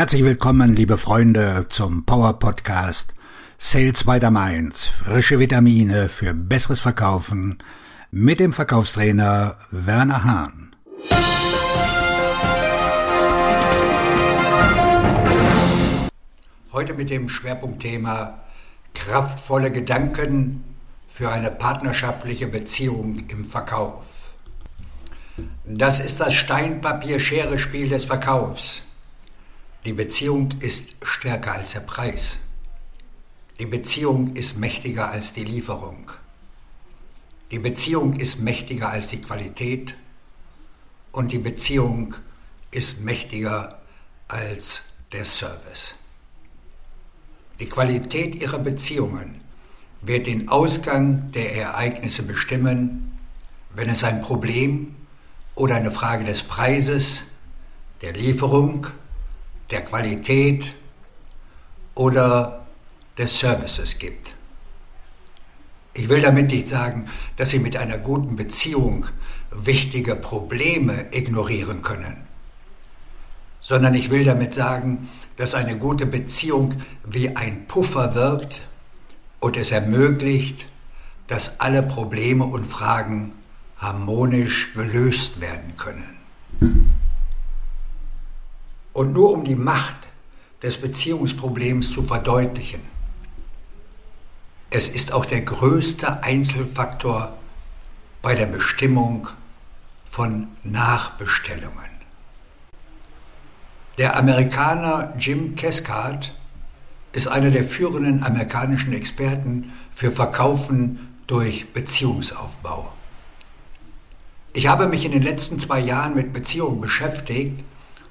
Herzlich willkommen, liebe Freunde, zum Power Podcast Sales by the Mainz. Frische Vitamine für besseres Verkaufen mit dem Verkaufstrainer Werner Hahn. Heute mit dem Schwerpunktthema kraftvolle Gedanken für eine partnerschaftliche Beziehung im Verkauf. Das ist das Steinpapier-Schere-Spiel des Verkaufs. Die Beziehung ist stärker als der Preis. Die Beziehung ist mächtiger als die Lieferung. Die Beziehung ist mächtiger als die Qualität und die Beziehung ist mächtiger als der Service. Die Qualität ihrer Beziehungen wird den Ausgang der Ereignisse bestimmen, wenn es ein Problem oder eine Frage des Preises, der Lieferung der Qualität oder des Services gibt. Ich will damit nicht sagen, dass Sie mit einer guten Beziehung wichtige Probleme ignorieren können, sondern ich will damit sagen, dass eine gute Beziehung wie ein Puffer wirkt und es ermöglicht, dass alle Probleme und Fragen harmonisch gelöst werden können. Und nur um die Macht des Beziehungsproblems zu verdeutlichen. Es ist auch der größte Einzelfaktor bei der Bestimmung von Nachbestellungen. Der Amerikaner Jim Caskard ist einer der führenden amerikanischen Experten für Verkaufen durch Beziehungsaufbau. Ich habe mich in den letzten zwei Jahren mit Beziehungen beschäftigt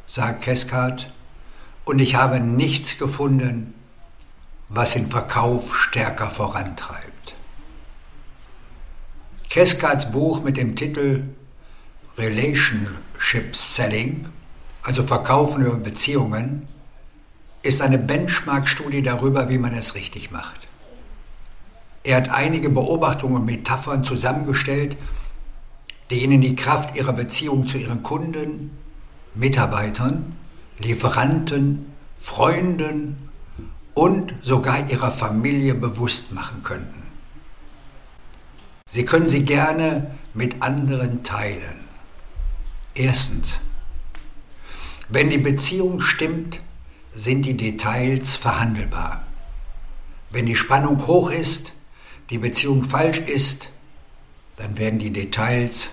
sagt Keskart, und ich habe nichts gefunden, was den Verkauf stärker vorantreibt. Keskarts Buch mit dem Titel Relationship Selling, also Verkaufen über Beziehungen, ist eine Benchmark-Studie darüber, wie man es richtig macht. Er hat einige Beobachtungen und Metaphern zusammengestellt, die ihnen die Kraft ihrer Beziehung zu ihren Kunden, Mitarbeitern, Lieferanten, Freunden und sogar ihrer Familie bewusst machen könnten. Sie können sie gerne mit anderen teilen. Erstens, wenn die Beziehung stimmt, sind die Details verhandelbar. Wenn die Spannung hoch ist, die Beziehung falsch ist, dann werden die Details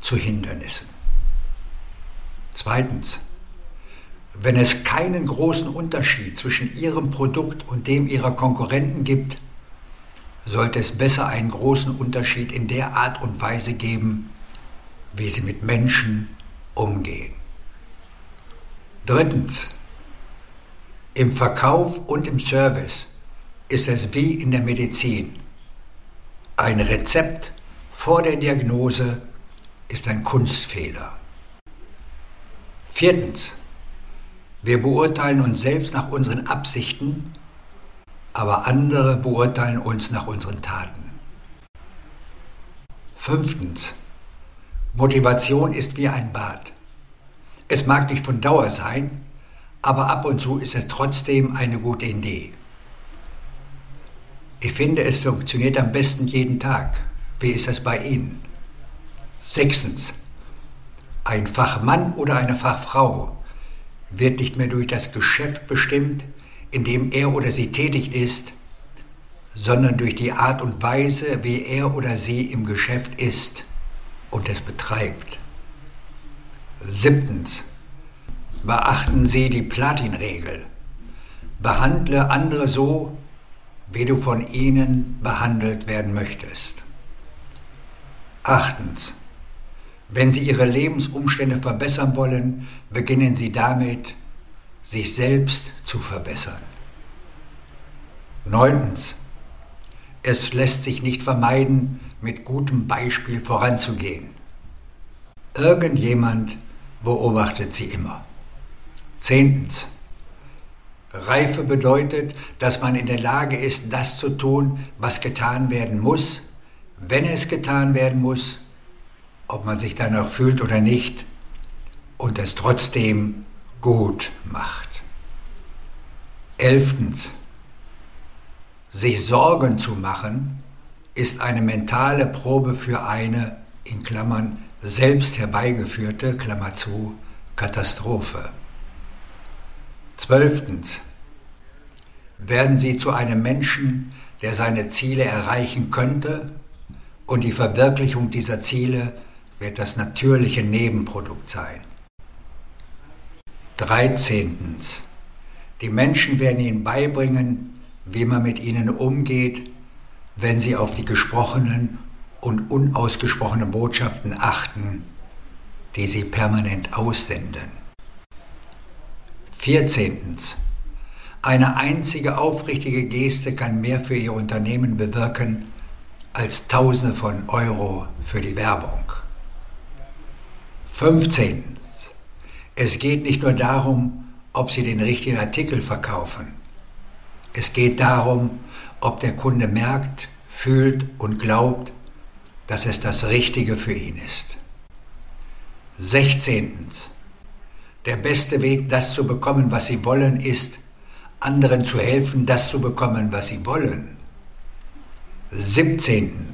zu Hindernissen. Zweitens, wenn es keinen großen Unterschied zwischen Ihrem Produkt und dem Ihrer Konkurrenten gibt, sollte es besser einen großen Unterschied in der Art und Weise geben, wie Sie mit Menschen umgehen. Drittens, im Verkauf und im Service ist es wie in der Medizin. Ein Rezept vor der Diagnose ist ein Kunstfehler. Viertens, wir beurteilen uns selbst nach unseren Absichten, aber andere beurteilen uns nach unseren Taten. Fünftens, Motivation ist wie ein Bad. Es mag nicht von Dauer sein, aber ab und zu ist es trotzdem eine gute Idee. Ich finde, es funktioniert am besten jeden Tag. Wie ist das bei Ihnen? Sechstens, ein Fachmann oder eine Fachfrau wird nicht mehr durch das Geschäft bestimmt, in dem er oder sie tätig ist, sondern durch die Art und Weise, wie er oder sie im Geschäft ist und es betreibt. Siebtens. Beachten Sie die Platinregel. Behandle andere so, wie du von ihnen behandelt werden möchtest. Achtens. Wenn Sie Ihre Lebensumstände verbessern wollen, beginnen Sie damit, sich selbst zu verbessern. Neuntens. Es lässt sich nicht vermeiden, mit gutem Beispiel voranzugehen. Irgendjemand beobachtet Sie immer. Zehntens. Reife bedeutet, dass man in der Lage ist, das zu tun, was getan werden muss, wenn es getan werden muss ob man sich danach fühlt oder nicht, und es trotzdem gut macht. Elftens. Sich Sorgen zu machen ist eine mentale Probe für eine, in Klammern, selbst herbeigeführte, Klammer zu, Katastrophe. Zwölftens. Werden Sie zu einem Menschen, der seine Ziele erreichen könnte, und die Verwirklichung dieser Ziele wird das natürliche Nebenprodukt sein. 13. Die Menschen werden Ihnen beibringen, wie man mit ihnen umgeht, wenn sie auf die gesprochenen und unausgesprochenen Botschaften achten, die sie permanent aussenden. 14. Eine einzige aufrichtige Geste kann mehr für Ihr Unternehmen bewirken als Tausende von Euro für die Werbung. 15. Es geht nicht nur darum, ob Sie den richtigen Artikel verkaufen. Es geht darum, ob der Kunde merkt, fühlt und glaubt, dass es das Richtige für ihn ist. 16. Der beste Weg, das zu bekommen, was Sie wollen, ist, anderen zu helfen, das zu bekommen, was sie wollen. 17.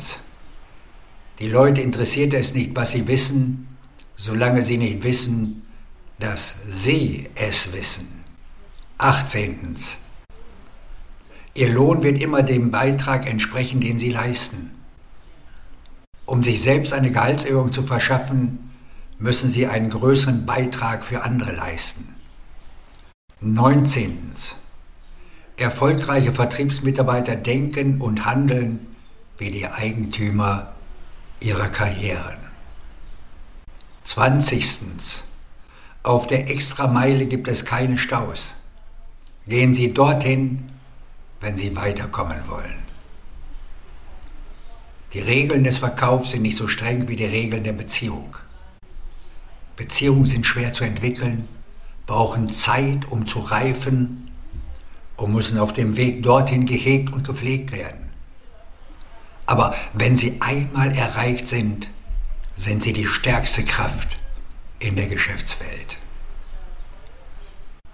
Die Leute interessiert es nicht, was sie wissen, solange sie nicht wissen, dass sie es wissen. 18. Ihr Lohn wird immer dem Beitrag entsprechen, den Sie leisten. Um sich selbst eine Gehaltserhöhung zu verschaffen, müssen Sie einen größeren Beitrag für andere leisten. 19. Erfolgreiche Vertriebsmitarbeiter denken und handeln wie die Eigentümer ihrer Karrieren. 20. Auf der Extrameile gibt es keine Staus. Gehen Sie dorthin, wenn Sie weiterkommen wollen. Die Regeln des Verkaufs sind nicht so streng wie die Regeln der Beziehung. Beziehungen sind schwer zu entwickeln, brauchen Zeit, um zu reifen und müssen auf dem Weg dorthin gehegt und gepflegt werden. Aber wenn sie einmal erreicht sind, sind sie die stärkste Kraft in der Geschäftswelt.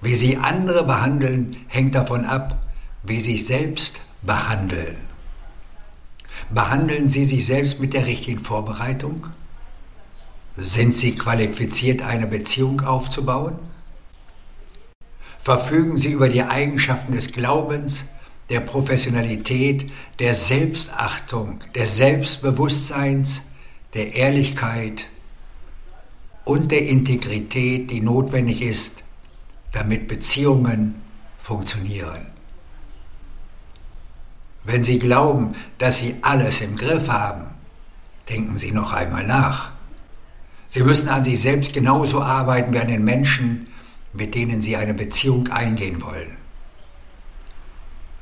Wie sie andere behandeln, hängt davon ab, wie sie sich selbst behandeln. Behandeln Sie sich selbst mit der richtigen Vorbereitung? Sind Sie qualifiziert, eine Beziehung aufzubauen? Verfügen Sie über die Eigenschaften des Glaubens, der Professionalität, der Selbstachtung, des Selbstbewusstseins, der Ehrlichkeit und der Integrität, die notwendig ist, damit Beziehungen funktionieren. Wenn Sie glauben, dass Sie alles im Griff haben, denken Sie noch einmal nach. Sie müssen an sich selbst genauso arbeiten wie an den Menschen, mit denen Sie eine Beziehung eingehen wollen.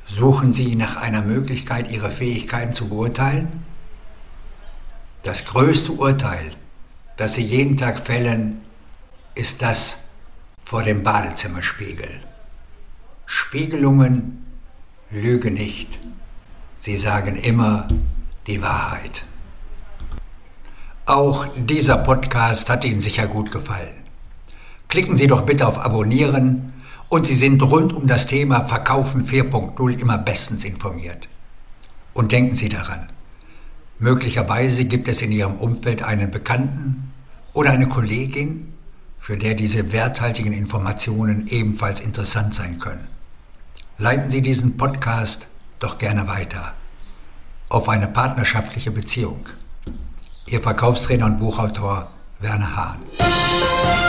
Suchen Sie nach einer Möglichkeit, Ihre Fähigkeiten zu beurteilen? Das größte Urteil, das Sie jeden Tag fällen, ist das vor dem Badezimmerspiegel. Spiegelungen lügen nicht. Sie sagen immer die Wahrheit. Auch dieser Podcast hat Ihnen sicher gut gefallen. Klicken Sie doch bitte auf Abonnieren und Sie sind rund um das Thema Verkaufen 4.0 immer bestens informiert. Und denken Sie daran, möglicherweise gibt es in Ihrem Umfeld einen Bekannten oder eine Kollegin, für der diese werthaltigen Informationen ebenfalls interessant sein können. Leiten Sie diesen Podcast doch gerne weiter auf eine partnerschaftliche Beziehung. Ihr Verkaufstrainer und Buchautor Werner Hahn.